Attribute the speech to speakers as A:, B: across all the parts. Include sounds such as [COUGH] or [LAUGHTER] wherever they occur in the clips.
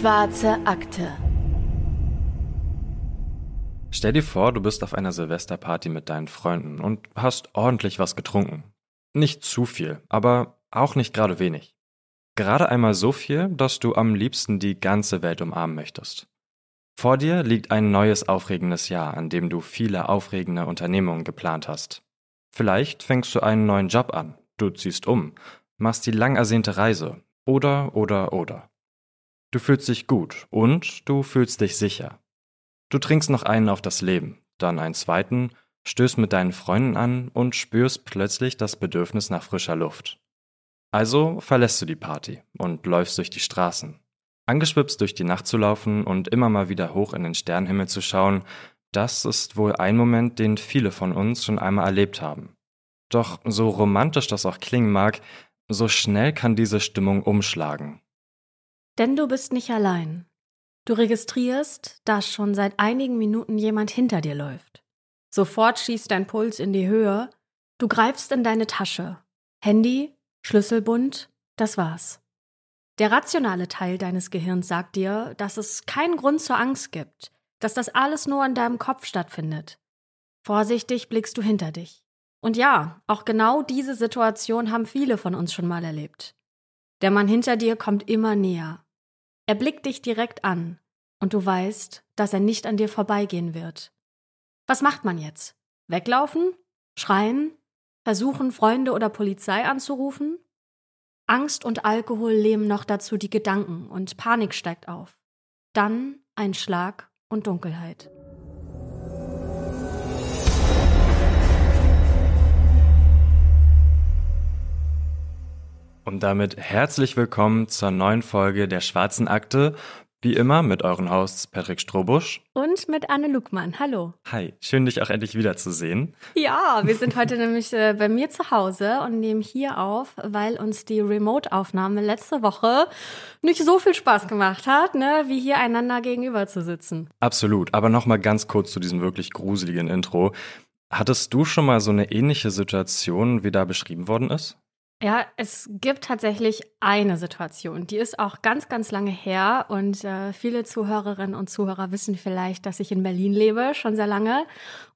A: Schwarze Akte.
B: Stell dir vor, du bist auf einer Silvesterparty mit deinen Freunden und hast ordentlich was getrunken. Nicht zu viel, aber auch nicht gerade wenig. Gerade einmal so viel, dass du am liebsten die ganze Welt umarmen möchtest. Vor dir liegt ein neues aufregendes Jahr, an dem du viele aufregende Unternehmungen geplant hast. Vielleicht fängst du einen neuen Job an, du ziehst um, machst die lang ersehnte Reise oder oder oder. Du fühlst dich gut und du fühlst dich sicher. Du trinkst noch einen auf das Leben, dann einen zweiten, stößt mit deinen Freunden an und spürst plötzlich das Bedürfnis nach frischer Luft. Also verlässt du die Party und läufst durch die Straßen. Angeschwipst durch die Nacht zu laufen und immer mal wieder hoch in den Sternenhimmel zu schauen, das ist wohl ein Moment, den viele von uns schon einmal erlebt haben. Doch so romantisch das auch klingen mag, so schnell kann diese Stimmung umschlagen.
C: Denn du bist nicht allein. Du registrierst, dass schon seit einigen Minuten jemand hinter dir läuft. Sofort schießt dein Puls in die Höhe. Du greifst in deine Tasche. Handy, Schlüsselbund, das war's. Der rationale Teil deines Gehirns sagt dir, dass es keinen Grund zur Angst gibt, dass das alles nur in deinem Kopf stattfindet. Vorsichtig blickst du hinter dich. Und ja, auch genau diese Situation haben viele von uns schon mal erlebt. Der Mann hinter dir kommt immer näher. Er blickt dich direkt an und du weißt, dass er nicht an dir vorbeigehen wird. Was macht man jetzt? Weglaufen? Schreien? Versuchen, Freunde oder Polizei anzurufen? Angst und Alkohol lähmen noch dazu die Gedanken und Panik steigt auf. Dann ein Schlag und Dunkelheit.
B: Und damit herzlich willkommen zur neuen Folge der Schwarzen Akte. Wie immer mit euren Hosts Patrick Strobusch.
C: Und mit Anne Lugmann. Hallo.
B: Hi, schön dich auch endlich wiederzusehen.
C: Ja, wir sind heute [LAUGHS] nämlich äh, bei mir zu Hause und nehmen hier auf, weil uns die Remote-Aufnahme letzte Woche nicht so viel Spaß gemacht hat, ne, wie hier einander gegenüber zu sitzen.
B: Absolut. Aber nochmal ganz kurz zu diesem wirklich gruseligen Intro. Hattest du schon mal so eine ähnliche Situation, wie da beschrieben worden ist?
C: Ja, es gibt tatsächlich eine Situation, die ist auch ganz, ganz lange her und äh, viele Zuhörerinnen und Zuhörer wissen vielleicht, dass ich in Berlin lebe, schon sehr lange.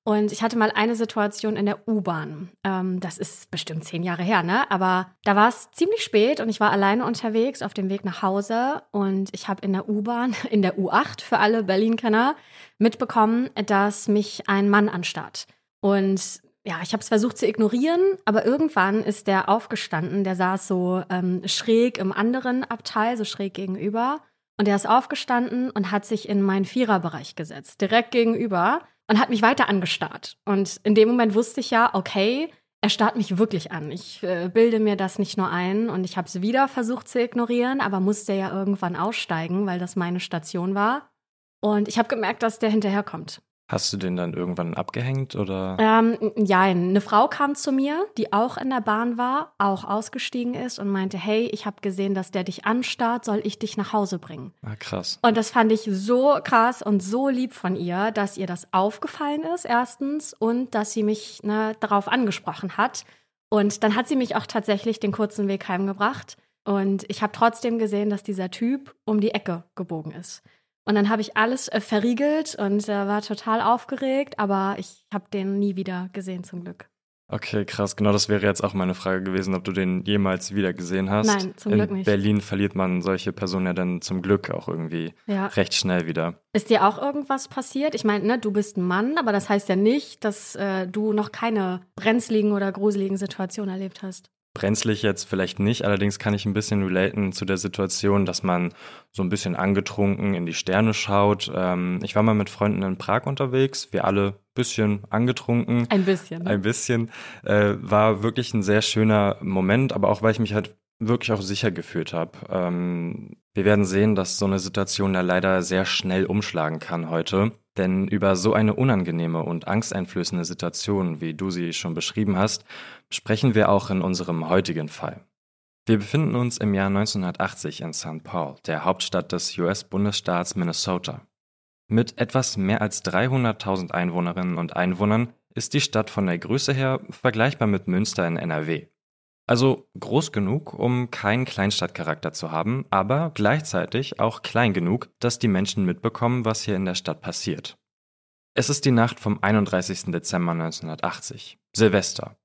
C: Und ich hatte mal eine Situation in der U-Bahn. Ähm, das ist bestimmt zehn Jahre her, ne? Aber da war es ziemlich spät und ich war alleine unterwegs auf dem Weg nach Hause und ich habe in der U-Bahn, [LAUGHS] in der U8 für alle Berlin-Kenner, mitbekommen, dass mich ein Mann anstarrt. Und ja, ich habe es versucht zu ignorieren, aber irgendwann ist der aufgestanden. Der saß so ähm, schräg im anderen Abteil, so schräg gegenüber. Und der ist aufgestanden und hat sich in meinen Viererbereich gesetzt, direkt gegenüber und hat mich weiter angestarrt. Und in dem Moment wusste ich ja, okay, er starrt mich wirklich an. Ich äh, bilde mir das nicht nur ein und ich habe es wieder versucht zu ignorieren, aber musste ja irgendwann aussteigen, weil das meine Station war. Und ich habe gemerkt, dass der hinterherkommt.
B: Hast du den dann irgendwann abgehängt oder?
C: Ähm, ja, eine Frau kam zu mir, die auch in der Bahn war, auch ausgestiegen ist und meinte, hey, ich habe gesehen, dass der dich anstarrt, soll ich dich nach Hause bringen?
B: Ah, krass.
C: Und das fand ich so krass und so lieb von ihr, dass ihr das aufgefallen ist, erstens, und dass sie mich ne, darauf angesprochen hat. Und dann hat sie mich auch tatsächlich den kurzen Weg heimgebracht. Und ich habe trotzdem gesehen, dass dieser Typ um die Ecke gebogen ist. Und dann habe ich alles äh, verriegelt und äh, war total aufgeregt, aber ich habe den nie wieder gesehen zum Glück.
B: Okay, krass. Genau das wäre jetzt auch meine Frage gewesen, ob du den jemals wieder gesehen hast.
C: Nein, zum
B: In
C: Glück nicht.
B: Berlin verliert man solche Personen ja dann zum Glück auch irgendwie
C: Ja.
B: recht schnell wieder.
C: Ist dir auch irgendwas passiert? Ich meine, ne, du bist ein Mann, aber das heißt ja nicht, dass äh, du noch keine brenzligen oder gruseligen Situationen erlebt hast.
B: Brenzlig jetzt vielleicht nicht, allerdings kann ich ein bisschen relaten zu der Situation, dass man so ein bisschen angetrunken in die Sterne schaut. Ähm, ich war mal mit Freunden in Prag unterwegs, wir alle ein bisschen angetrunken.
C: Ein bisschen. Ne?
B: Ein bisschen. Äh, war wirklich ein sehr schöner Moment, aber auch weil ich mich halt wirklich auch sicher gefühlt habe. Ähm, wir werden sehen, dass so eine Situation ja leider sehr schnell umschlagen kann heute. Denn über so eine unangenehme und angsteinflößende Situation, wie du sie schon beschrieben hast, sprechen wir auch in unserem heutigen Fall. Wir befinden uns im Jahr 1980 in St. Paul, der Hauptstadt des US-Bundesstaats Minnesota. Mit etwas mehr als 300.000 Einwohnerinnen und Einwohnern ist die Stadt von der Größe her vergleichbar mit Münster in NRW. Also groß genug, um keinen Kleinstadtcharakter zu haben, aber gleichzeitig auch klein genug, dass die Menschen mitbekommen, was hier in der Stadt passiert. Es ist die Nacht vom 31. Dezember 1980, Silvester.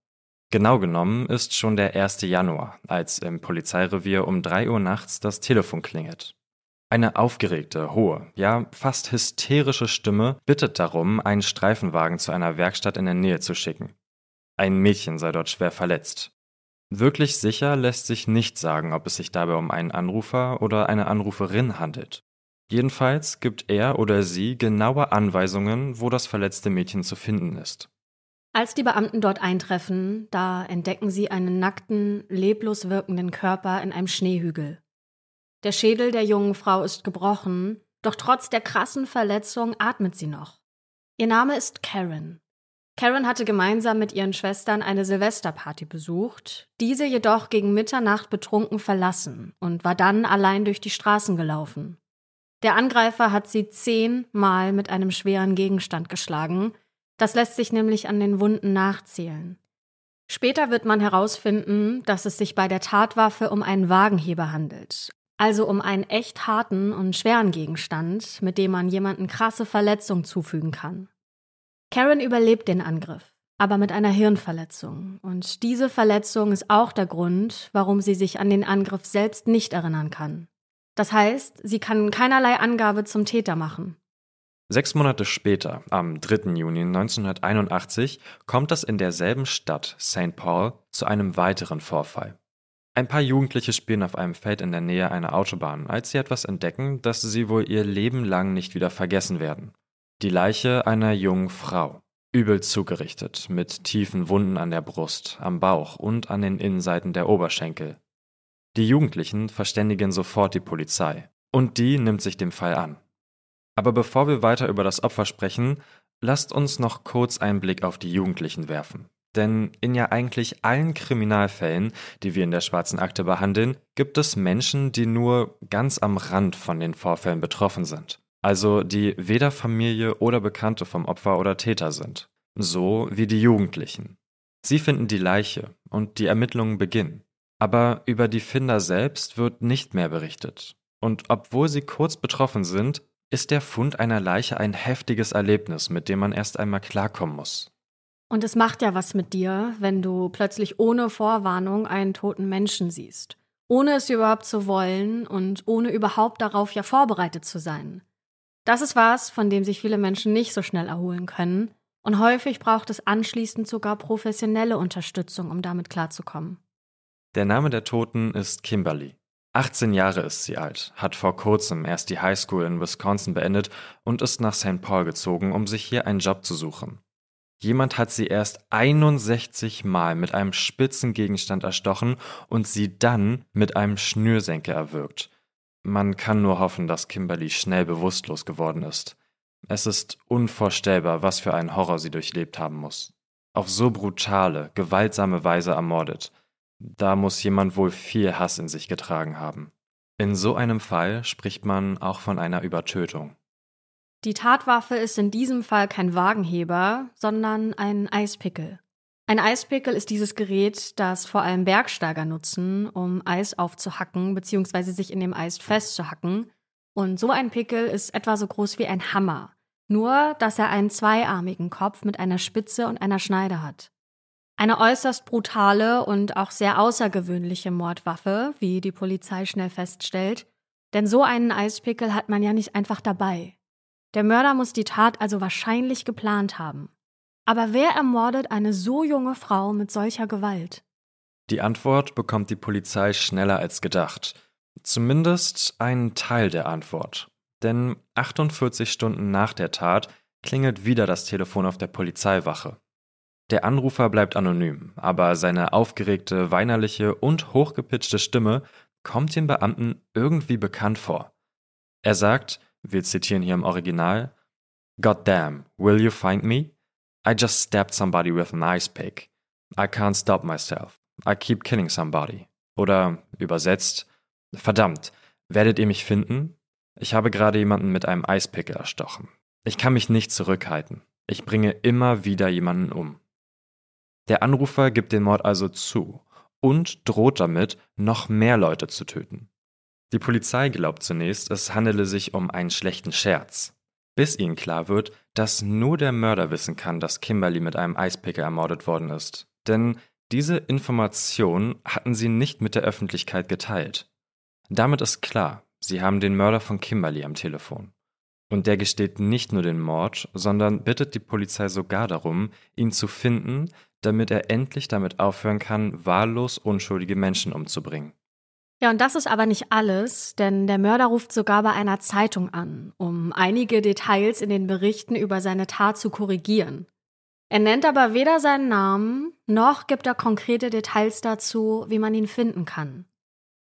B: Genau genommen ist schon der 1. Januar, als im Polizeirevier um 3 Uhr nachts das Telefon klingelt. Eine aufgeregte, hohe, ja fast hysterische Stimme bittet darum, einen Streifenwagen zu einer Werkstatt in der Nähe zu schicken. Ein Mädchen sei dort schwer verletzt. Wirklich sicher lässt sich nicht sagen, ob es sich dabei um einen Anrufer oder eine Anruferin handelt. Jedenfalls gibt er oder sie genaue Anweisungen, wo das verletzte Mädchen zu finden ist.
C: Als die Beamten dort eintreffen, da entdecken sie einen nackten, leblos wirkenden Körper in einem Schneehügel. Der Schädel der jungen Frau ist gebrochen, doch trotz der krassen Verletzung atmet sie noch. Ihr Name ist Karen. Karen hatte gemeinsam mit ihren Schwestern eine Silvesterparty besucht, diese jedoch gegen Mitternacht betrunken verlassen und war dann allein durch die Straßen gelaufen. Der Angreifer hat sie zehnmal mit einem schweren Gegenstand geschlagen, das lässt sich nämlich an den Wunden nachzählen. Später wird man herausfinden, dass es sich bei der Tatwaffe um einen Wagenheber handelt, also um einen echt harten und schweren Gegenstand, mit dem man jemanden krasse Verletzung zufügen kann. Karen überlebt den Angriff, aber mit einer Hirnverletzung. Und diese Verletzung ist auch der Grund, warum sie sich an den Angriff selbst nicht erinnern kann. Das heißt, sie kann keinerlei Angabe zum Täter machen.
B: Sechs Monate später, am 3. Juni 1981, kommt es in derselben Stadt, St. Paul, zu einem weiteren Vorfall. Ein paar Jugendliche spielen auf einem Feld in der Nähe einer Autobahn, als sie etwas entdecken, das sie wohl ihr Leben lang nicht wieder vergessen werden. Die Leiche einer jungen Frau. Übel zugerichtet, mit tiefen Wunden an der Brust, am Bauch und an den Innenseiten der Oberschenkel. Die Jugendlichen verständigen sofort die Polizei. Und die nimmt sich dem Fall an. Aber bevor wir weiter über das Opfer sprechen, lasst uns noch kurz einen Blick auf die Jugendlichen werfen. Denn in ja eigentlich allen Kriminalfällen, die wir in der schwarzen Akte behandeln, gibt es Menschen, die nur ganz am Rand von den Vorfällen betroffen sind. Also die weder Familie oder Bekannte vom Opfer oder Täter sind. So wie die Jugendlichen. Sie finden die Leiche und die Ermittlungen beginnen. Aber über die Finder selbst wird nicht mehr berichtet. Und obwohl sie kurz betroffen sind, ist der Fund einer Leiche ein heftiges Erlebnis, mit dem man erst einmal klarkommen muss.
C: Und es macht ja was mit dir, wenn du plötzlich ohne Vorwarnung einen toten Menschen siehst. Ohne es überhaupt zu wollen und ohne überhaupt darauf ja vorbereitet zu sein. Das ist was, von dem sich viele Menschen nicht so schnell erholen können. Und häufig braucht es anschließend sogar professionelle Unterstützung, um damit klarzukommen.
B: Der Name der Toten ist Kimberly. 18 Jahre ist sie alt, hat vor kurzem erst die Highschool in Wisconsin beendet und ist nach St. Paul gezogen, um sich hier einen Job zu suchen. Jemand hat sie erst 61 Mal mit einem spitzen Gegenstand erstochen und sie dann mit einem Schnürsenkel erwürgt. Man kann nur hoffen, dass Kimberly schnell bewusstlos geworden ist. Es ist unvorstellbar, was für einen Horror sie durchlebt haben muss. Auf so brutale, gewaltsame Weise ermordet. Da muss jemand wohl viel Hass in sich getragen haben. In so einem Fall spricht man auch von einer Übertötung.
C: Die Tatwaffe ist in diesem Fall kein Wagenheber, sondern ein Eispickel. Ein Eispickel ist dieses Gerät, das vor allem Bergsteiger nutzen, um Eis aufzuhacken bzw. sich in dem Eis festzuhacken. Und so ein Pickel ist etwa so groß wie ein Hammer, nur dass er einen zweiarmigen Kopf mit einer Spitze und einer Schneide hat. Eine äußerst brutale und auch sehr außergewöhnliche Mordwaffe, wie die Polizei schnell feststellt, denn so einen Eispickel hat man ja nicht einfach dabei. Der Mörder muss die Tat also wahrscheinlich geplant haben. Aber wer ermordet eine so junge Frau mit solcher Gewalt?
B: Die Antwort bekommt die Polizei schneller als gedacht. Zumindest einen Teil der Antwort. Denn 48 Stunden nach der Tat klingelt wieder das Telefon auf der Polizeiwache. Der Anrufer bleibt anonym, aber seine aufgeregte, weinerliche und hochgepitchte Stimme kommt den Beamten irgendwie bekannt vor. Er sagt, wir zitieren hier im Original, God damn, will you find me? I just stabbed somebody with an ice pick. I can't stop myself. I keep killing somebody. Oder übersetzt, verdammt, werdet ihr mich finden? Ich habe gerade jemanden mit einem Eispickel erstochen. Ich kann mich nicht zurückhalten. Ich bringe immer wieder jemanden um. Der Anrufer gibt den Mord also zu und droht damit, noch mehr Leute zu töten. Die Polizei glaubt zunächst, es handele sich um einen schlechten Scherz, bis ihnen klar wird, dass nur der Mörder wissen kann, dass Kimberly mit einem Eispicker ermordet worden ist. Denn diese Information hatten sie nicht mit der Öffentlichkeit geteilt. Damit ist klar, sie haben den Mörder von Kimberly am Telefon. Und der gesteht nicht nur den Mord, sondern bittet die Polizei sogar darum, ihn zu finden, damit er endlich damit aufhören kann, wahllos unschuldige Menschen umzubringen.
C: Ja, und das ist aber nicht alles, denn der Mörder ruft sogar bei einer Zeitung an, um einige Details in den Berichten über seine Tat zu korrigieren. Er nennt aber weder seinen Namen, noch gibt er konkrete Details dazu, wie man ihn finden kann.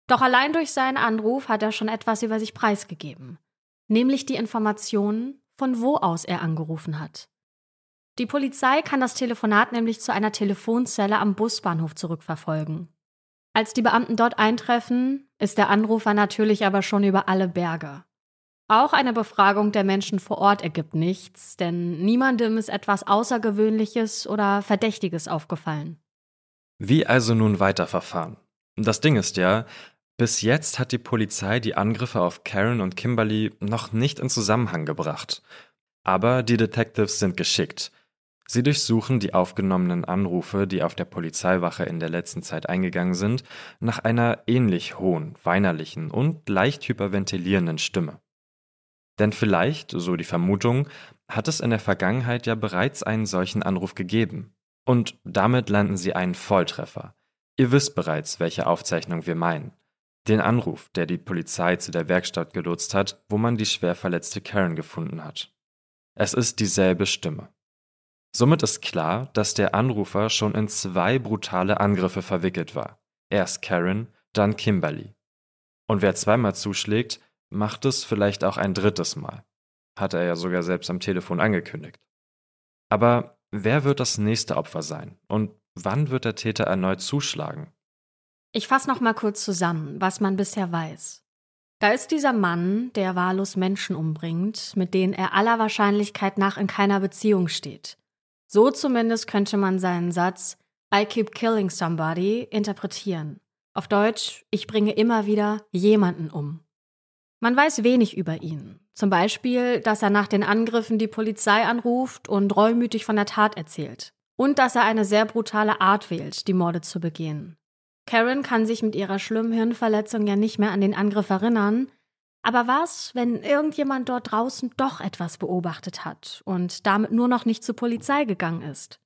C: Doch allein durch seinen Anruf hat er schon etwas über sich preisgegeben, nämlich die Informationen, von wo aus er angerufen hat. Die Polizei kann das Telefonat nämlich zu einer Telefonzelle am Busbahnhof zurückverfolgen. Als die Beamten dort eintreffen, ist der Anrufer natürlich aber schon über alle Berge. Auch eine Befragung der Menschen vor Ort ergibt nichts, denn niemandem ist etwas Außergewöhnliches oder Verdächtiges aufgefallen.
B: Wie also nun weiterverfahren? Das Ding ist ja, bis jetzt hat die Polizei die Angriffe auf Karen und Kimberly noch nicht in Zusammenhang gebracht. Aber die Detectives sind geschickt. Sie durchsuchen die aufgenommenen Anrufe, die auf der Polizeiwache in der letzten Zeit eingegangen sind, nach einer ähnlich hohen, weinerlichen und leicht hyperventilierenden Stimme. Denn vielleicht, so die Vermutung, hat es in der Vergangenheit ja bereits einen solchen Anruf gegeben. Und damit landen sie einen Volltreffer. Ihr wisst bereits, welche Aufzeichnung wir meinen. Den Anruf, der die Polizei zu der Werkstatt gelotst hat, wo man die schwer verletzte Karen gefunden hat. Es ist dieselbe Stimme. Somit ist klar, dass der Anrufer schon in zwei brutale Angriffe verwickelt war. Erst Karen, dann Kimberly. Und wer zweimal zuschlägt, macht es vielleicht auch ein drittes Mal. Hat er ja sogar selbst am Telefon angekündigt. Aber wer wird das nächste Opfer sein? Und wann wird der Täter erneut zuschlagen?
C: Ich fasse noch mal kurz zusammen, was man bisher weiß. Da ist dieser Mann, der wahllos Menschen umbringt, mit denen er aller Wahrscheinlichkeit nach in keiner Beziehung steht. So zumindest könnte man seinen Satz I keep killing somebody interpretieren. Auf Deutsch, ich bringe immer wieder jemanden um. Man weiß wenig über ihn. Zum Beispiel, dass er nach den Angriffen die Polizei anruft und reumütig von der Tat erzählt. Und dass er eine sehr brutale Art wählt, die Morde zu begehen. Karen kann sich mit ihrer schlimmen Hirnverletzung ja nicht mehr an den Angriff erinnern, aber was, wenn irgendjemand dort draußen doch etwas beobachtet hat und damit nur noch nicht zur Polizei gegangen ist?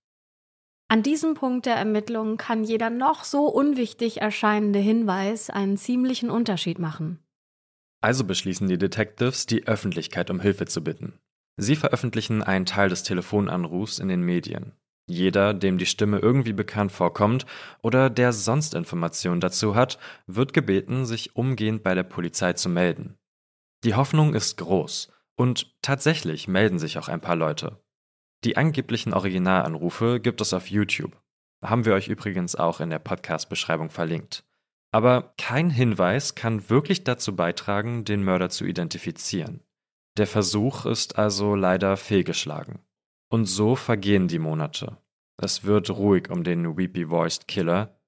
C: An diesem Punkt der Ermittlungen kann jeder noch so unwichtig erscheinende Hinweis einen ziemlichen Unterschied machen.
B: Also beschließen die Detectives, die Öffentlichkeit um Hilfe zu bitten. Sie veröffentlichen einen Teil des Telefonanrufs in den Medien. Jeder, dem die Stimme irgendwie bekannt vorkommt oder der sonst Informationen dazu hat, wird gebeten, sich umgehend bei der Polizei zu melden. Die Hoffnung ist groß und tatsächlich melden sich auch ein paar Leute. Die angeblichen Originalanrufe gibt es auf YouTube. Haben wir euch übrigens auch in der Podcast-Beschreibung verlinkt. Aber kein Hinweis kann wirklich dazu beitragen, den Mörder zu identifizieren. Der Versuch ist also leider fehlgeschlagen. Und so vergehen die Monate. Es wird ruhig um den Weepy-Voiced Killer.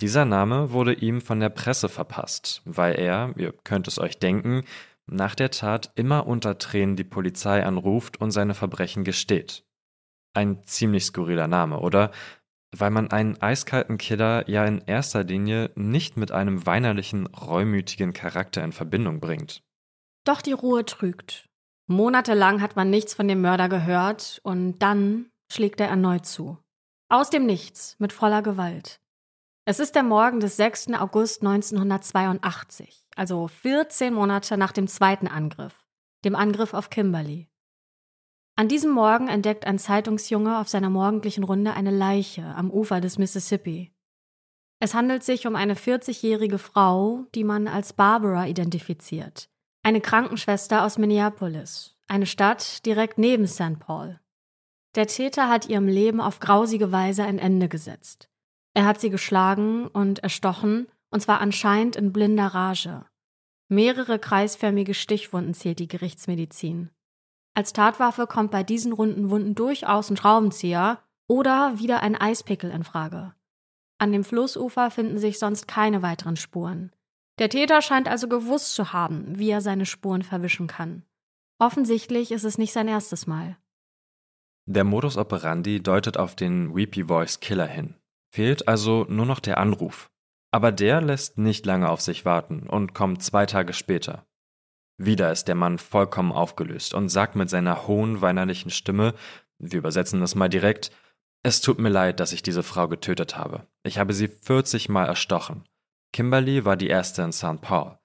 B: Dieser Name wurde ihm von der Presse verpasst, weil er, ihr könnt es euch denken, nach der Tat immer unter Tränen die Polizei anruft und seine Verbrechen gesteht. Ein ziemlich skurriler Name, oder? Weil man einen eiskalten Killer ja in erster Linie nicht mit einem weinerlichen, reumütigen Charakter in Verbindung bringt.
C: Doch die Ruhe trügt. Monatelang hat man nichts von dem Mörder gehört und dann schlägt er erneut zu. Aus dem Nichts, mit voller Gewalt. Es ist der Morgen des 6. August 1982, also 14 Monate nach dem zweiten Angriff, dem Angriff auf Kimberly. An diesem Morgen entdeckt ein Zeitungsjunge auf seiner morgendlichen Runde eine Leiche am Ufer des Mississippi. Es handelt sich um eine 40-jährige Frau, die man als Barbara identifiziert, eine Krankenschwester aus Minneapolis, eine Stadt direkt neben St. Paul. Der Täter hat ihrem Leben auf grausige Weise ein Ende gesetzt. Er hat sie geschlagen und erstochen, und zwar anscheinend in blinder Rage. Mehrere kreisförmige Stichwunden zählt die Gerichtsmedizin. Als Tatwaffe kommt bei diesen runden Wunden durchaus ein Schraubenzieher oder wieder ein Eispickel in Frage. An dem Flussufer finden sich sonst keine weiteren Spuren. Der Täter scheint also gewusst zu haben, wie er seine Spuren verwischen kann. Offensichtlich ist es nicht sein erstes Mal.
B: Der Modus operandi deutet auf den Weepy Voice Killer hin. Fehlt also nur noch der Anruf. Aber der lässt nicht lange auf sich warten und kommt zwei Tage später. Wieder ist der Mann vollkommen aufgelöst und sagt mit seiner hohen, weinerlichen Stimme, wir übersetzen das mal direkt, es tut mir leid, dass ich diese Frau getötet habe. Ich habe sie 40 Mal erstochen. Kimberly war die erste in St. Paul.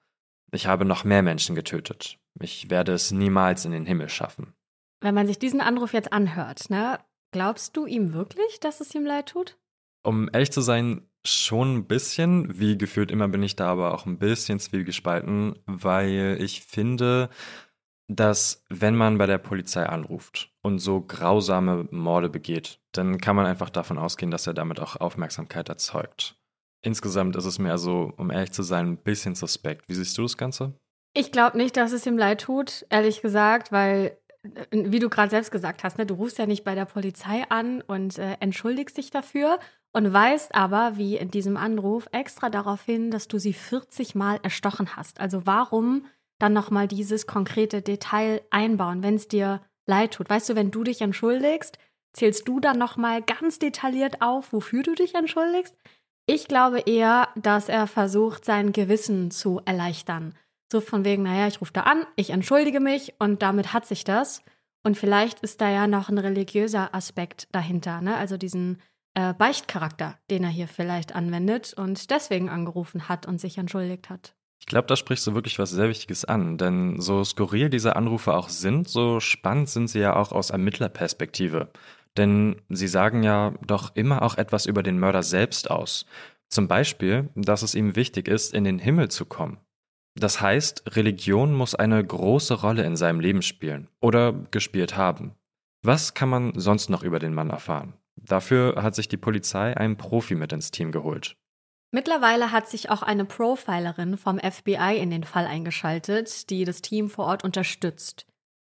B: Ich habe noch mehr Menschen getötet. Ich werde es niemals in den Himmel schaffen.
C: Wenn man sich diesen Anruf jetzt anhört, ne, glaubst du ihm wirklich, dass es ihm leid tut?
B: Um ehrlich zu sein, schon ein bisschen. Wie gefühlt immer bin ich da aber auch ein bisschen zwiegespalten, weil ich finde, dass wenn man bei der Polizei anruft und so grausame Morde begeht, dann kann man einfach davon ausgehen, dass er damit auch Aufmerksamkeit erzeugt. Insgesamt ist es mir also, um ehrlich zu sein, ein bisschen suspekt. Wie siehst du das Ganze?
C: Ich glaube nicht, dass es ihm leid tut, ehrlich gesagt, weil, äh, wie du gerade selbst gesagt hast, ne, du rufst ja nicht bei der Polizei an und äh, entschuldigst dich dafür und weißt aber, wie in diesem Anruf, extra darauf hin, dass du sie 40 Mal erstochen hast. Also warum dann nochmal dieses konkrete Detail einbauen, wenn es dir leid tut? Weißt du, wenn du dich entschuldigst, zählst du dann nochmal ganz detailliert auf, wofür du dich entschuldigst? Ich glaube eher, dass er versucht, sein Gewissen zu erleichtern. So von wegen, naja, ich rufe da an, ich entschuldige mich und damit hat sich das. Und vielleicht ist da ja noch ein religiöser Aspekt dahinter, ne? Also diesen äh, Beichtcharakter, den er hier vielleicht anwendet und deswegen angerufen hat und sich entschuldigt hat.
B: Ich glaube, da sprichst du wirklich was sehr Wichtiges an, denn so skurril diese Anrufe auch sind, so spannend sind sie ja auch aus Ermittlerperspektive. Denn sie sagen ja doch immer auch etwas über den Mörder selbst aus. Zum Beispiel, dass es ihm wichtig ist, in den Himmel zu kommen. Das heißt, Religion muss eine große Rolle in seinem Leben spielen oder gespielt haben. Was kann man sonst noch über den Mann erfahren? Dafür hat sich die Polizei einen Profi mit ins Team geholt.
C: Mittlerweile hat sich auch eine Profilerin vom FBI in den Fall eingeschaltet, die das Team vor Ort unterstützt.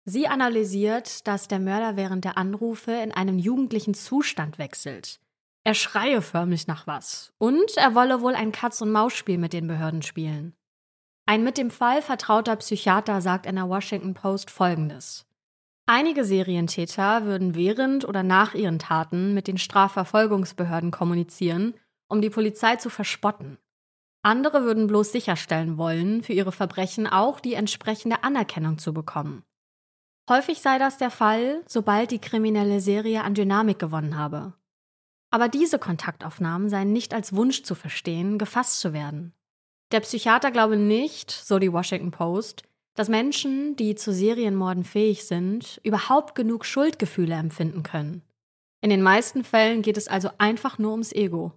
C: Sie analysiert, dass der Mörder während der Anrufe in einem jugendlichen Zustand wechselt. Er schreie förmlich nach was und er wolle wohl ein Katz-und-Maus-Spiel mit den Behörden spielen. Ein mit dem Fall vertrauter Psychiater sagt in der Washington Post Folgendes. Einige Serientäter würden während oder nach ihren Taten mit den Strafverfolgungsbehörden kommunizieren, um die Polizei zu verspotten. Andere würden bloß sicherstellen wollen, für ihre Verbrechen auch die entsprechende Anerkennung zu bekommen. Häufig sei das der Fall, sobald die kriminelle Serie an Dynamik gewonnen habe. Aber diese Kontaktaufnahmen seien nicht als Wunsch zu verstehen, gefasst zu werden. Der Psychiater glaube nicht, so die Washington Post, dass Menschen, die zu Serienmorden fähig sind, überhaupt genug Schuldgefühle empfinden können. In den meisten Fällen geht es also einfach nur ums Ego.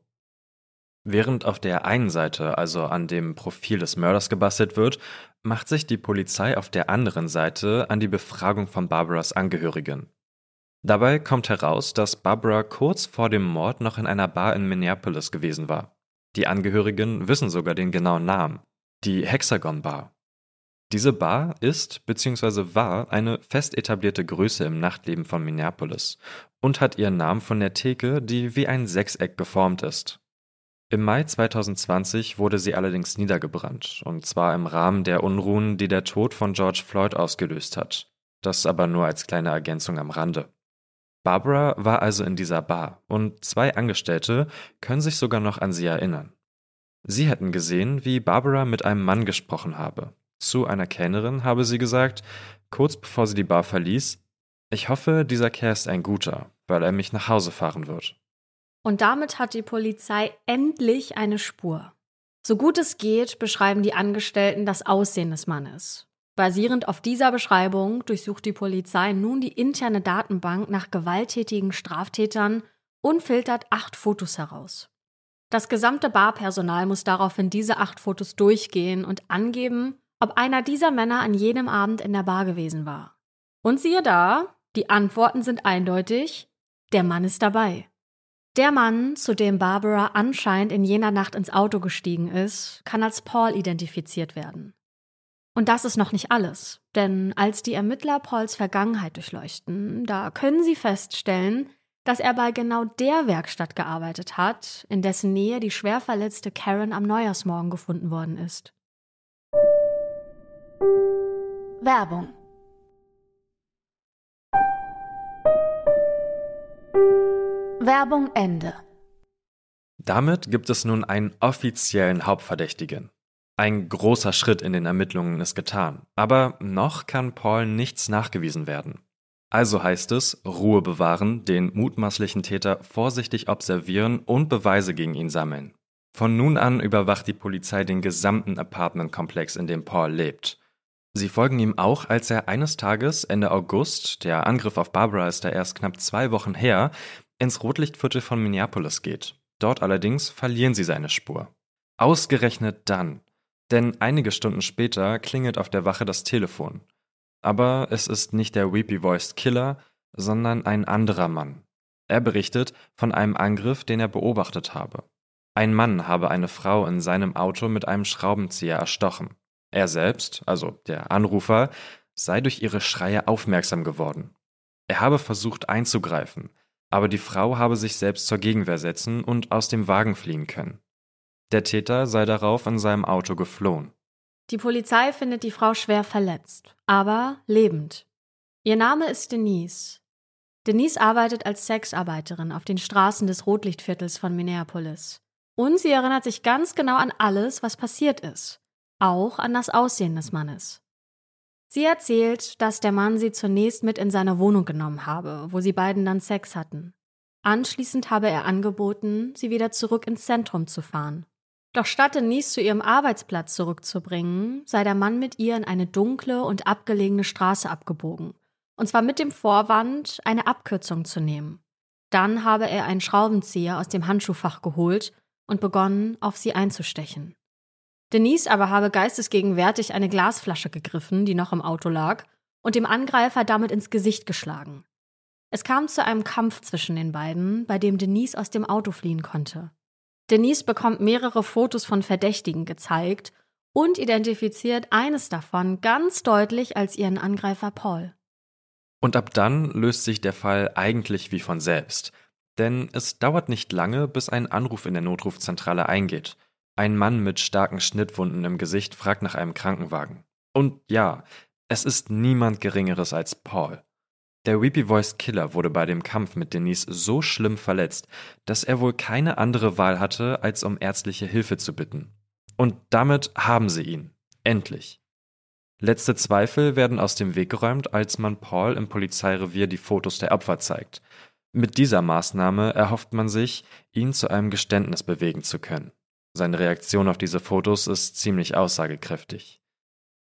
B: Während auf der einen Seite also an dem Profil des Mörders gebastelt wird, macht sich die Polizei auf der anderen Seite an die Befragung von Barbaras Angehörigen. Dabei kommt heraus, dass Barbara kurz vor dem Mord noch in einer Bar in Minneapolis gewesen war. Die Angehörigen wissen sogar den genauen Namen. Die Hexagon Bar. Diese Bar ist bzw. war eine fest etablierte Größe im Nachtleben von Minneapolis und hat ihren Namen von der Theke, die wie ein Sechseck geformt ist. Im Mai 2020 wurde sie allerdings niedergebrannt, und zwar im Rahmen der Unruhen, die der Tod von George Floyd ausgelöst hat. Das aber nur als kleine Ergänzung am Rande. Barbara war also in dieser Bar, und zwei Angestellte können sich sogar noch an sie erinnern. Sie hätten gesehen, wie Barbara mit einem Mann gesprochen habe. Zu einer Kellnerin habe sie gesagt, kurz bevor sie die Bar verließ, ich hoffe, dieser Kerl ist ein guter, weil er mich nach Hause fahren wird.
C: Und damit hat die Polizei endlich eine Spur. So gut es geht, beschreiben die Angestellten das Aussehen des Mannes. Basierend auf dieser Beschreibung durchsucht die Polizei nun die interne Datenbank nach gewalttätigen Straftätern und filtert acht Fotos heraus. Das gesamte Barpersonal muss daraufhin diese acht Fotos durchgehen und angeben, ob einer dieser Männer an jenem Abend in der Bar gewesen war. Und siehe da, die Antworten sind eindeutig, der Mann ist dabei. Der Mann, zu dem Barbara anscheinend in jener Nacht ins Auto gestiegen ist, kann als Paul identifiziert werden. Und das ist noch nicht alles, denn als die Ermittler Pauls Vergangenheit durchleuchten, da können sie feststellen, dass er bei genau der Werkstatt gearbeitet hat, in dessen Nähe die schwer verletzte Karen am Neujahrsmorgen gefunden worden ist.
A: Werbung Werbung Ende.
B: Damit gibt es nun einen offiziellen Hauptverdächtigen. Ein großer Schritt in den Ermittlungen ist getan, aber noch kann Paul nichts nachgewiesen werden. Also heißt es, Ruhe bewahren, den mutmaßlichen Täter vorsichtig observieren und Beweise gegen ihn sammeln. Von nun an überwacht die Polizei den gesamten Apartmentkomplex, in dem Paul lebt. Sie folgen ihm auch, als er eines Tages, Ende August, der Angriff auf Barbara ist da erst knapp zwei Wochen her, ins Rotlichtviertel von Minneapolis geht. Dort allerdings verlieren sie seine Spur. Ausgerechnet dann. Denn einige Stunden später klingelt auf der Wache das Telefon. Aber es ist nicht der Weepy-Voiced Killer, sondern ein anderer Mann. Er berichtet von einem Angriff, den er beobachtet habe. Ein Mann habe eine Frau in seinem Auto mit einem Schraubenzieher erstochen. Er selbst, also der Anrufer, sei durch ihre Schreie aufmerksam geworden. Er habe versucht einzugreifen, aber die Frau habe sich selbst zur Gegenwehr setzen und aus dem Wagen fliehen können. Der Täter sei darauf in seinem Auto geflohen.
C: Die Polizei findet die Frau schwer verletzt, aber lebend. Ihr Name ist Denise. Denise arbeitet als Sexarbeiterin auf den Straßen des Rotlichtviertels von Minneapolis. Und sie erinnert sich ganz genau an alles, was passiert ist. Auch an das Aussehen des Mannes. Sie erzählt, dass der Mann sie zunächst mit in seine Wohnung genommen habe, wo sie beiden dann Sex hatten. Anschließend habe er angeboten, sie wieder zurück ins Zentrum zu fahren. Doch statt Denise zu ihrem Arbeitsplatz zurückzubringen, sei der Mann mit ihr in eine dunkle und abgelegene Straße abgebogen. Und zwar mit dem Vorwand, eine Abkürzung zu nehmen. Dann habe er einen Schraubenzieher aus dem Handschuhfach geholt und begonnen, auf sie einzustechen. Denise aber habe geistesgegenwärtig eine Glasflasche gegriffen, die noch im Auto lag, und dem Angreifer damit ins Gesicht geschlagen. Es kam zu einem Kampf zwischen den beiden, bei dem Denise aus dem Auto fliehen konnte. Denise bekommt mehrere Fotos von Verdächtigen gezeigt und identifiziert eines davon ganz deutlich als ihren Angreifer Paul.
B: Und ab dann löst sich der Fall eigentlich wie von selbst. Denn es dauert nicht lange, bis ein Anruf in der Notrufzentrale eingeht. Ein Mann mit starken Schnittwunden im Gesicht fragt nach einem Krankenwagen. Und ja, es ist niemand Geringeres als Paul. Der Weepy Voice Killer wurde bei dem Kampf mit Denise so schlimm verletzt, dass er wohl keine andere Wahl hatte, als um ärztliche Hilfe zu bitten. Und damit haben sie ihn. Endlich. Letzte Zweifel werden aus dem Weg geräumt, als man Paul im Polizeirevier die Fotos der Opfer zeigt. Mit dieser Maßnahme erhofft man sich, ihn zu einem Geständnis bewegen zu können. Seine Reaktion auf diese Fotos ist ziemlich aussagekräftig.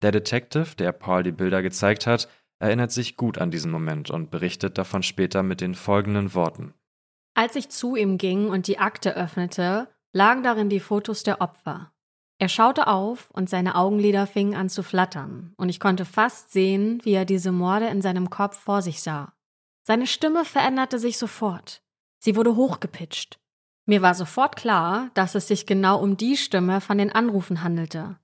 B: Der Detective, der Paul die Bilder gezeigt hat, erinnert sich gut an diesen Moment und berichtet davon später mit den folgenden Worten.
C: Als ich zu ihm ging und die Akte öffnete, lagen darin die Fotos der Opfer. Er schaute auf und seine Augenlider fingen an zu flattern, und ich konnte fast sehen, wie er diese Morde in seinem Kopf vor sich sah. Seine Stimme veränderte sich sofort. Sie wurde hochgepitcht. Mir war sofort klar, dass es sich genau um die Stimme von den Anrufen handelte.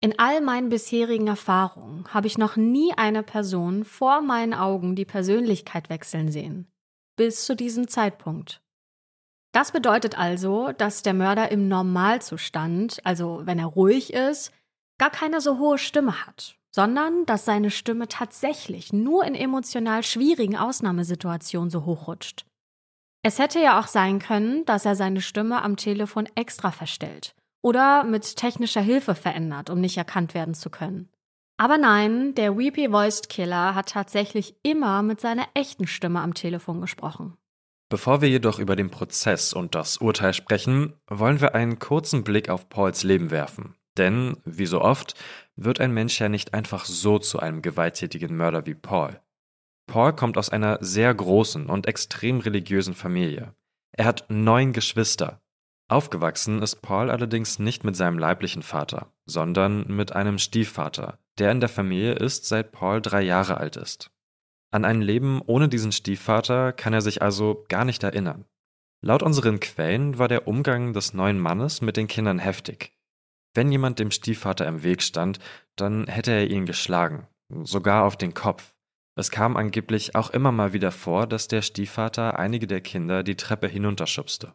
C: In all meinen bisherigen Erfahrungen habe ich noch nie eine Person vor meinen Augen die Persönlichkeit wechseln sehen. Bis zu diesem Zeitpunkt. Das bedeutet also, dass der Mörder im Normalzustand, also wenn er ruhig ist, gar keine so hohe Stimme hat, sondern dass seine Stimme tatsächlich nur in emotional schwierigen Ausnahmesituationen so hochrutscht. Es hätte ja auch sein können, dass er seine Stimme am Telefon extra verstellt oder mit technischer Hilfe verändert, um nicht erkannt werden zu können. Aber nein, der Weepy Voiced Killer hat tatsächlich immer mit seiner echten Stimme am Telefon gesprochen.
B: Bevor wir jedoch über den Prozess und das Urteil sprechen, wollen wir einen kurzen Blick auf Pauls Leben werfen. Denn, wie so oft, wird ein Mensch ja nicht einfach so zu einem gewalttätigen Mörder wie Paul. Paul kommt aus einer sehr großen und extrem religiösen Familie. Er hat neun Geschwister, Aufgewachsen ist Paul allerdings nicht mit seinem leiblichen Vater, sondern mit einem Stiefvater, der in der Familie ist, seit Paul drei Jahre alt ist. An ein Leben ohne diesen Stiefvater kann er sich also gar nicht erinnern. Laut unseren Quellen war der Umgang des neuen Mannes mit den Kindern heftig. Wenn jemand dem Stiefvater im Weg stand, dann hätte er ihn geschlagen, sogar auf den Kopf. Es kam angeblich auch immer mal wieder vor, dass der Stiefvater einige der Kinder die Treppe hinunterschubste.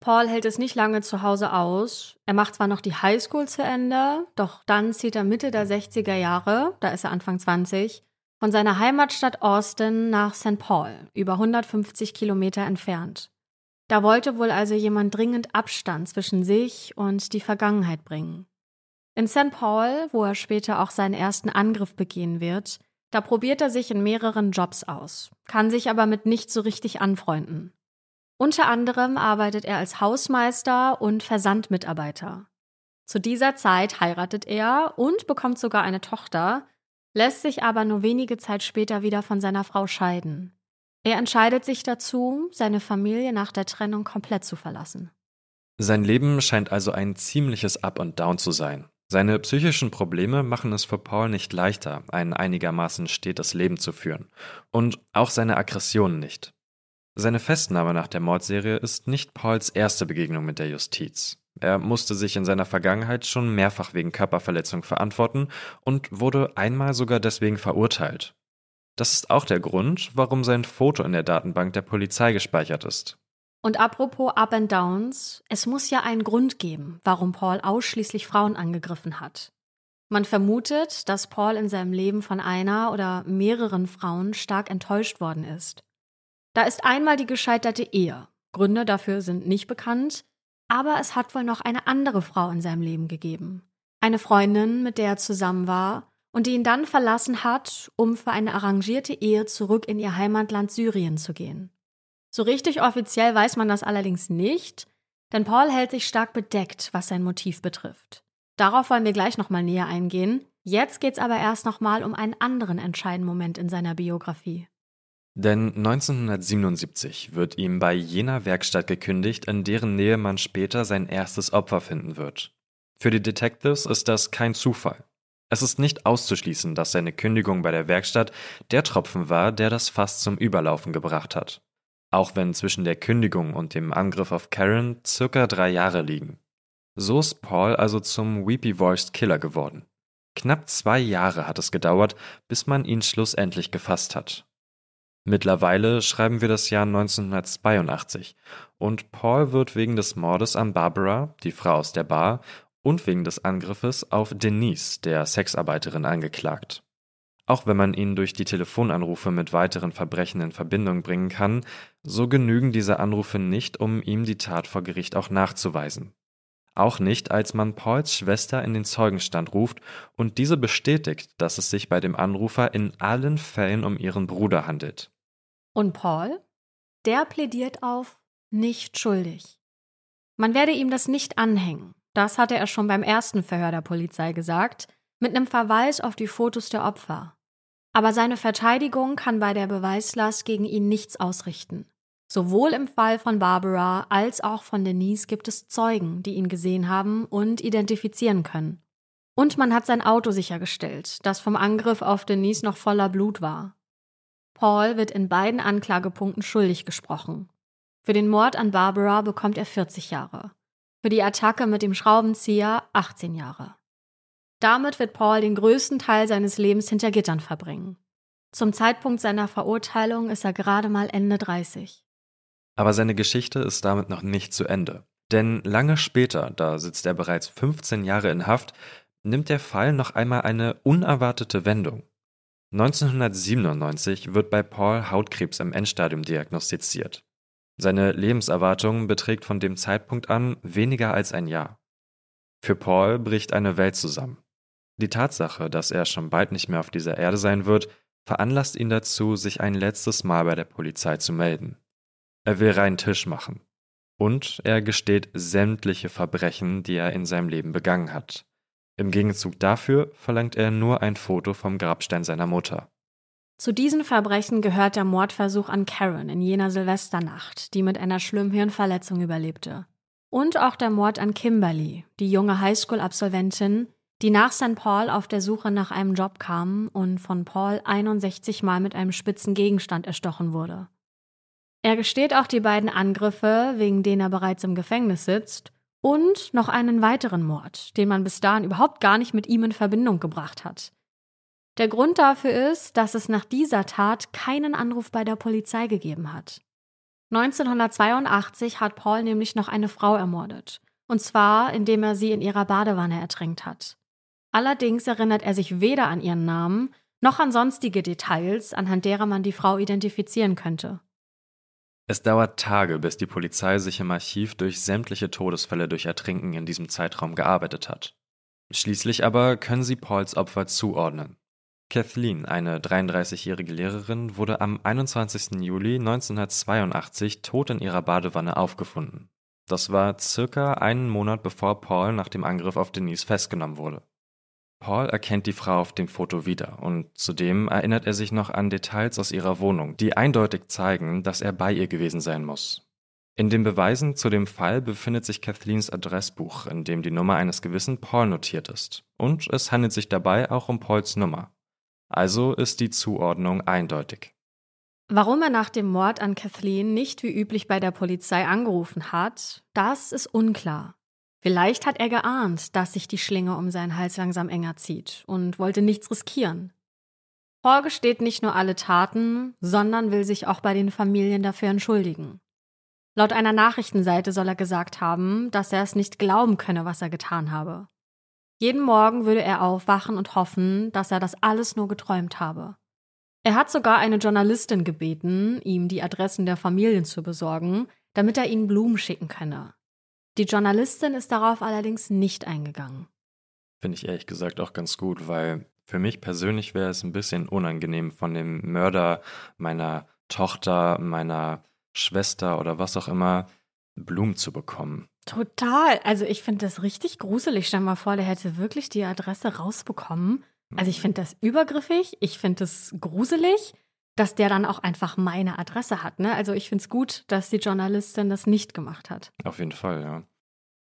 C: Paul hält es nicht lange zu Hause aus. Er macht zwar noch die Highschool zu Ende, doch dann zieht er Mitte der 60er Jahre, da ist er Anfang 20, von seiner Heimatstadt Austin nach St. Paul, über 150 Kilometer entfernt. Da wollte wohl also jemand dringend Abstand zwischen sich und die Vergangenheit bringen. In St. Paul, wo er später auch seinen ersten Angriff begehen wird, da probiert er sich in mehreren Jobs aus, kann sich aber mit nicht so richtig anfreunden. Unter anderem arbeitet er als Hausmeister und Versandmitarbeiter. Zu dieser Zeit heiratet er und bekommt sogar eine Tochter, lässt sich aber nur wenige Zeit später wieder von seiner Frau scheiden. Er entscheidet sich dazu, seine Familie nach der Trennung komplett zu verlassen.
B: Sein Leben scheint also ein ziemliches Up und Down zu sein. Seine psychischen Probleme machen es für Paul nicht leichter, ein einigermaßen stetes Leben zu führen. Und auch seine Aggressionen nicht. Seine Festnahme nach der Mordserie ist nicht Pauls erste Begegnung mit der Justiz. Er musste sich in seiner Vergangenheit schon mehrfach wegen Körperverletzung verantworten und wurde einmal sogar deswegen verurteilt. Das ist auch der Grund, warum sein Foto in der Datenbank der Polizei gespeichert ist.
C: Und apropos Up and Downs, es muss ja einen Grund geben, warum Paul ausschließlich Frauen angegriffen hat. Man vermutet, dass Paul in seinem Leben von einer oder mehreren Frauen stark enttäuscht worden ist. Da ist einmal die gescheiterte Ehe. Gründe dafür sind nicht bekannt, aber es hat wohl noch eine andere Frau in seinem Leben gegeben. Eine Freundin, mit der er zusammen war und die ihn dann verlassen hat, um für eine arrangierte Ehe zurück in ihr Heimatland Syrien zu gehen. So richtig offiziell weiß man das allerdings nicht, denn Paul hält sich stark bedeckt, was sein Motiv betrifft. Darauf wollen wir gleich nochmal näher eingehen. Jetzt geht's aber erst nochmal um einen anderen entscheidenden Moment in seiner Biografie.
B: Denn 1977 wird ihm bei jener Werkstatt gekündigt, in deren Nähe man später sein erstes Opfer finden wird. Für die Detectives ist das kein Zufall. Es ist nicht auszuschließen, dass seine Kündigung bei der Werkstatt der Tropfen war, der das Fass zum Überlaufen gebracht hat. Auch wenn zwischen der Kündigung und dem Angriff auf Karen circa drei Jahre liegen. So ist Paul also zum Weepy-Voiced Killer geworden. Knapp zwei Jahre hat es gedauert, bis man ihn schlussendlich gefasst hat. Mittlerweile schreiben wir das Jahr 1982 und Paul wird wegen des Mordes an Barbara, die Frau aus der Bar, und wegen des Angriffes auf Denise, der Sexarbeiterin, angeklagt. Auch wenn man ihn durch die Telefonanrufe mit weiteren Verbrechen in Verbindung bringen kann, so genügen diese Anrufe nicht, um ihm die Tat vor Gericht auch nachzuweisen. Auch nicht, als man Pauls Schwester in den Zeugenstand ruft und diese bestätigt, dass es sich bei dem Anrufer in allen Fällen um ihren Bruder handelt.
C: Und Paul? Der plädiert auf nicht schuldig. Man werde ihm das nicht anhängen. Das hatte er schon beim ersten Verhör der Polizei gesagt, mit einem Verweis auf die Fotos der Opfer. Aber seine Verteidigung kann bei der Beweislast gegen ihn nichts ausrichten. Sowohl im Fall von Barbara als auch von Denise gibt es Zeugen, die ihn gesehen haben und identifizieren können. Und man hat sein Auto sichergestellt, das vom Angriff auf Denise noch voller Blut war. Paul wird in beiden Anklagepunkten schuldig gesprochen. Für den Mord an Barbara bekommt er 40 Jahre für die Attacke mit dem Schraubenzieher 18 Jahre. Damit wird Paul den größten Teil seines Lebens hinter Gittern verbringen. Zum Zeitpunkt seiner Verurteilung ist er gerade mal Ende 30.
B: Aber seine Geschichte ist damit noch nicht zu Ende. Denn lange später, da sitzt er bereits 15 Jahre in Haft, nimmt der Fall noch einmal eine unerwartete Wendung. 1997 wird bei Paul Hautkrebs im Endstadium diagnostiziert. Seine Lebenserwartung beträgt von dem Zeitpunkt an weniger als ein Jahr. Für Paul bricht eine Welt zusammen. Die Tatsache, dass er schon bald nicht mehr auf dieser Erde sein wird, veranlasst ihn dazu, sich ein letztes Mal bei der Polizei zu melden. Er will reinen Tisch machen. Und er gesteht sämtliche Verbrechen, die er in seinem Leben begangen hat. Im Gegenzug dafür verlangt er nur ein Foto vom Grabstein seiner Mutter.
C: Zu diesen Verbrechen gehört der Mordversuch an Karen in jener Silvesternacht, die mit einer schlimmen Hirnverletzung überlebte. Und auch der Mord an Kimberly, die junge Highschool-Absolventin, die nach St. Paul auf der Suche nach einem Job kam und von Paul 61 Mal mit einem spitzen Gegenstand erstochen wurde. Er gesteht auch die beiden Angriffe, wegen denen er bereits im Gefängnis sitzt, und noch einen weiteren Mord, den man bis dahin überhaupt gar nicht mit ihm in Verbindung gebracht hat. Der Grund dafür ist, dass es nach dieser Tat keinen Anruf bei der Polizei gegeben hat. 1982 hat Paul nämlich noch eine Frau ermordet. Und zwar, indem er sie in ihrer Badewanne ertränkt hat. Allerdings erinnert er sich weder an ihren Namen noch an sonstige Details, anhand derer man die Frau identifizieren könnte.
B: Es dauert Tage, bis die Polizei sich im Archiv durch sämtliche Todesfälle durch Ertrinken in diesem Zeitraum gearbeitet hat. Schließlich aber können sie Pauls Opfer zuordnen. Kathleen, eine 33-jährige Lehrerin, wurde am 21. Juli 1982 tot in ihrer Badewanne aufgefunden. Das war circa einen Monat bevor Paul nach dem Angriff auf Denise festgenommen wurde. Paul erkennt die Frau auf dem Foto wieder und zudem erinnert er sich noch an Details aus ihrer Wohnung, die eindeutig zeigen, dass er bei ihr gewesen sein muss. In den Beweisen zu dem Fall befindet sich Kathleens Adressbuch, in dem die Nummer eines gewissen Paul notiert ist. Und es handelt sich dabei auch um Pauls Nummer. Also ist die Zuordnung eindeutig.
C: Warum er nach dem Mord an Kathleen nicht wie üblich bei der Polizei angerufen hat, das ist unklar. Vielleicht hat er geahnt, dass sich die Schlinge um seinen Hals langsam enger zieht und wollte nichts riskieren. Paul gesteht nicht nur alle Taten, sondern will sich auch bei den Familien dafür entschuldigen. Laut einer Nachrichtenseite soll er gesagt haben, dass er es nicht glauben könne, was er getan habe. Jeden Morgen würde er aufwachen und hoffen, dass er das alles nur geträumt habe. Er hat sogar eine Journalistin gebeten, ihm die Adressen der Familien zu besorgen, damit er ihnen Blumen schicken könne. Die Journalistin ist darauf allerdings nicht eingegangen.
B: Finde ich ehrlich gesagt auch ganz gut, weil für mich persönlich wäre es ein bisschen unangenehm, von dem Mörder meiner Tochter, meiner Schwester oder was auch immer Blumen zu bekommen.
C: Total. Also ich finde das richtig gruselig. Stell mal vor, der hätte wirklich die Adresse rausbekommen. Also ich finde das übergriffig, ich finde es gruselig, dass der dann auch einfach meine Adresse hat. Ne? Also ich finde es gut, dass die Journalistin das nicht gemacht hat.
B: Auf jeden Fall, ja.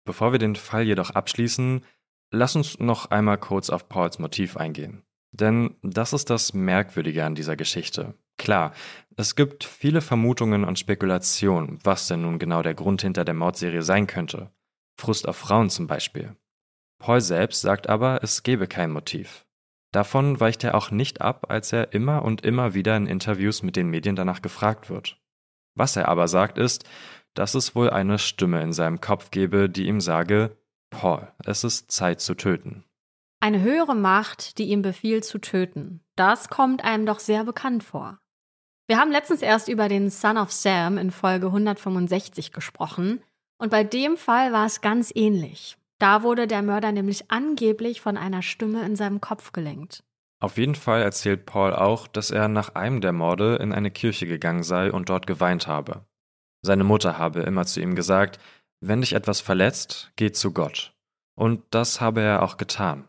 B: Bevor wir den Fall jedoch abschließen, lass uns noch einmal kurz auf Pauls Motiv eingehen. Denn das ist das Merkwürdige an dieser Geschichte. Klar, es gibt viele Vermutungen und Spekulationen, was denn nun genau der Grund hinter der Mordserie sein könnte. Frust auf Frauen zum Beispiel. Paul selbst sagt aber, es gebe kein Motiv. Davon weicht er auch nicht ab, als er immer und immer wieder in Interviews mit den Medien danach gefragt wird. Was er aber sagt ist, dass es wohl eine Stimme in seinem Kopf gebe, die ihm sage, Paul, es ist Zeit zu töten.
C: Eine höhere Macht, die ihm befiehlt zu töten. Das kommt einem doch sehr bekannt vor. Wir haben letztens erst über den Son of Sam in Folge 165 gesprochen und bei dem Fall war es ganz ähnlich. Da wurde der Mörder nämlich angeblich von einer Stimme in seinem Kopf gelenkt.
B: Auf jeden Fall erzählt Paul auch, dass er nach einem der Morde in eine Kirche gegangen sei und dort geweint habe. Seine Mutter habe immer zu ihm gesagt, wenn dich etwas verletzt, geh zu Gott. Und das habe er auch getan.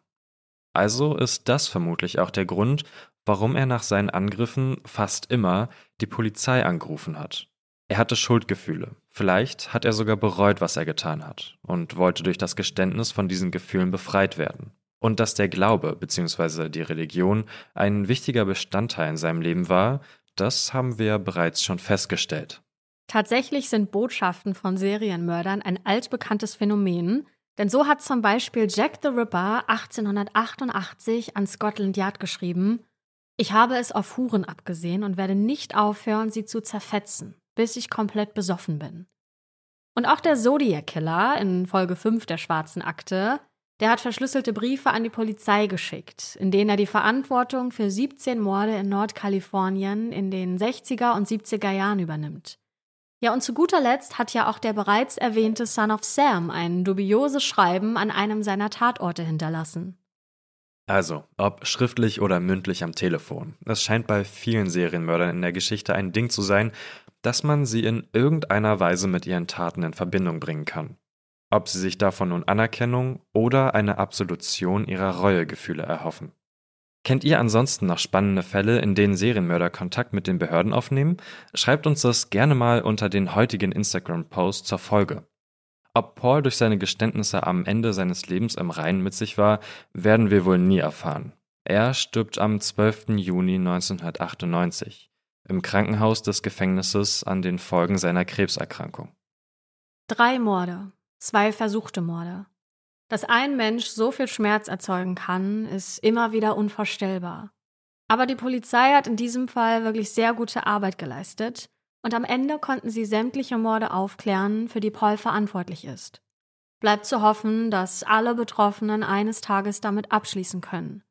B: Also ist das vermutlich auch der Grund, warum er nach seinen Angriffen fast immer die Polizei angerufen hat. Er hatte Schuldgefühle. Vielleicht hat er sogar bereut, was er getan hat und wollte durch das Geständnis von diesen Gefühlen befreit werden. Und dass der Glaube bzw. die Religion ein wichtiger Bestandteil in seinem Leben war, das haben wir bereits schon festgestellt.
C: Tatsächlich sind Botschaften von Serienmördern ein altbekanntes Phänomen, denn so hat zum Beispiel Jack the Ripper 1888 an Scotland Yard geschrieben, ich habe es auf Huren abgesehen und werde nicht aufhören, sie zu zerfetzen, bis ich komplett besoffen bin. Und auch der Zodiac Killer in Folge 5 der Schwarzen Akte, der hat verschlüsselte Briefe an die Polizei geschickt, in denen er die Verantwortung für 17 Morde in Nordkalifornien in den 60er und 70er Jahren übernimmt. Ja, und zu guter Letzt hat ja auch der bereits erwähnte Son of Sam ein dubioses Schreiben an einem seiner Tatorte hinterlassen.
B: Also, ob schriftlich oder mündlich am Telefon. Es scheint bei vielen Serienmördern in der Geschichte ein Ding zu sein, dass man sie in irgendeiner Weise mit ihren Taten in Verbindung bringen kann. Ob sie sich davon nun Anerkennung oder eine Absolution ihrer Reuegefühle erhoffen. Kennt ihr ansonsten noch spannende Fälle, in denen Serienmörder Kontakt mit den Behörden aufnehmen? Schreibt uns das gerne mal unter den heutigen Instagram-Post zur Folge. Ob Paul durch seine Geständnisse am Ende seines Lebens im Reinen mit sich war, werden wir wohl nie erfahren. Er stirbt am 12. Juni 1998 im Krankenhaus des Gefängnisses an den Folgen seiner Krebserkrankung.
C: Drei Morde, zwei versuchte Morde. Dass ein Mensch so viel Schmerz erzeugen kann, ist immer wieder unvorstellbar. Aber die Polizei hat in diesem Fall wirklich sehr gute Arbeit geleistet und am Ende konnten sie sämtliche Morde aufklären, für die Paul verantwortlich ist. Bleibt zu hoffen, dass alle Betroffenen eines Tages damit abschließen können.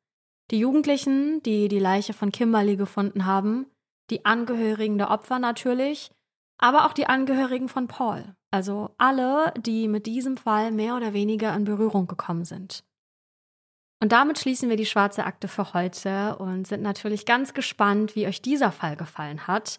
C: Die Jugendlichen, die die Leiche von Kimberly gefunden haben, die Angehörigen der Opfer natürlich, aber auch die Angehörigen von Paul, also alle, die mit diesem Fall mehr oder weniger in Berührung gekommen sind. Und damit schließen wir die schwarze Akte für heute und sind natürlich ganz gespannt, wie euch dieser Fall gefallen hat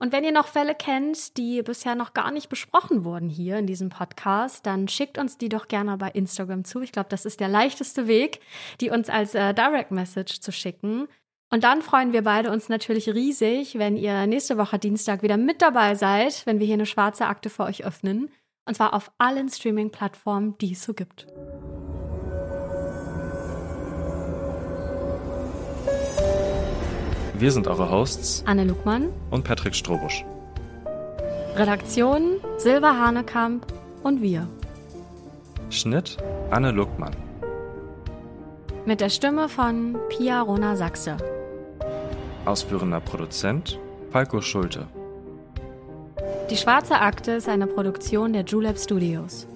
C: und wenn ihr noch Fälle kennt, die bisher noch gar nicht besprochen wurden hier in diesem Podcast, dann schickt uns die doch gerne bei Instagram zu. Ich glaube, das ist der leichteste Weg, die uns als äh, Direct Message zu schicken. Und dann freuen wir beide uns natürlich riesig, wenn ihr nächste Woche Dienstag wieder mit dabei seid, wenn wir hier eine schwarze Akte für euch öffnen. Und zwar auf allen Streaming-Plattformen, die es so gibt.
B: Wir sind eure Hosts
C: Anne Lugmann
B: und Patrick Strobusch.
C: Redaktion Silva Hanekamp und wir.
B: Schnitt Anne Luckmann.
C: Mit der Stimme von Pia Rona Sachse.
B: Ausführender Produzent Falco Schulte.
C: Die Schwarze Akte ist eine Produktion der Julep Studios.